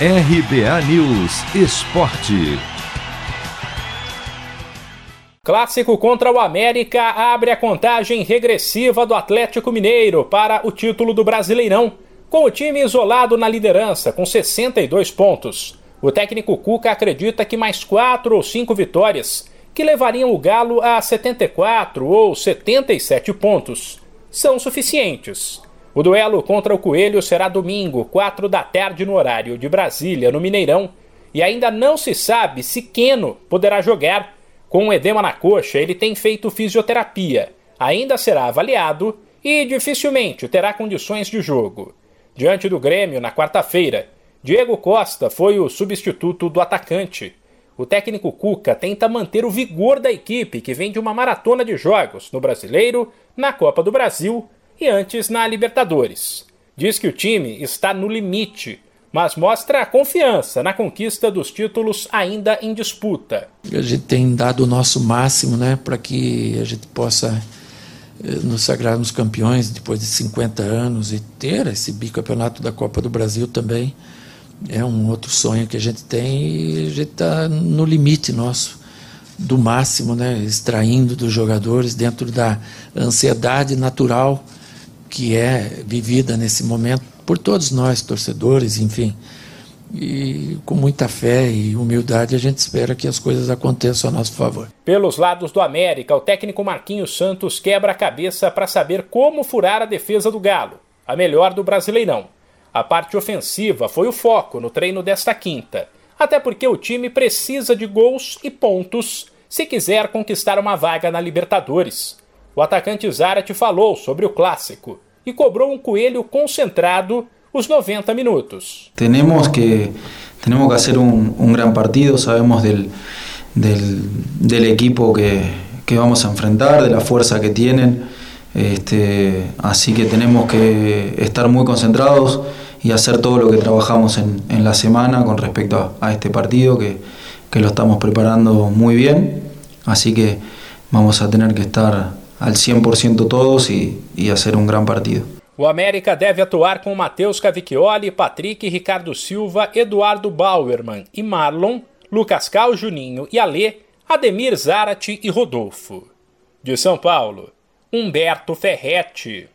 RBA News Esporte. Clássico contra o América abre a contagem regressiva do Atlético Mineiro para o título do Brasileirão, com o time isolado na liderança com 62 pontos. O técnico Cuca acredita que mais quatro ou cinco vitórias, que levariam o Galo a 74 ou 77 pontos, são suficientes. O duelo contra o Coelho será domingo, 4 da tarde no horário de Brasília, no Mineirão, e ainda não se sabe se Queno poderá jogar com um edema na coxa, ele tem feito fisioterapia, ainda será avaliado e dificilmente terá condições de jogo. Diante do Grêmio, na quarta-feira, Diego Costa foi o substituto do atacante. O técnico Cuca tenta manter o vigor da equipe, que vem de uma maratona de jogos no Brasileiro, na Copa do Brasil e antes na Libertadores. Diz que o time está no limite mas mostra a confiança na conquista dos títulos ainda em disputa. A gente tem dado o nosso máximo né, para que a gente possa eh, nos sagrarmos campeões depois de 50 anos e ter esse bicampeonato da Copa do Brasil também. É um outro sonho que a gente tem e a gente está no limite nosso do máximo, né, extraindo dos jogadores dentro da ansiedade natural que é vivida nesse momento por todos nós, torcedores, enfim. E com muita fé e humildade a gente espera que as coisas aconteçam a nosso favor. Pelos lados do América, o técnico Marquinhos Santos quebra a cabeça para saber como furar a defesa do Galo, a melhor do Brasileirão. A parte ofensiva foi o foco no treino desta quinta, até porque o time precisa de gols e pontos se quiser conquistar uma vaga na Libertadores. O atacante Zarate falou sobre o clássico e cobrou um coelho concentrado os 90 minutos. Tenemos que, tenemos que hacer un, un gran partido, sabemos del, del, del equipo que, que, vamos a enfrentar, de la fuerza que tienen, este, así que tenemos que estar muy concentrados y hacer todo lo que trabajamos en, en la semana con respecto a, a este partido, que, que lo estamos preparando muy bien, así que vamos a tener que estar al 100% todos e, e fazer um grande partido. O América deve atuar com Matheus Cavicchioli, Patrick, Ricardo Silva, Eduardo Bauerman e Marlon, Lucas Cal, Juninho e Alê, Ademir Zarate e Rodolfo. De São Paulo, Humberto Ferretti.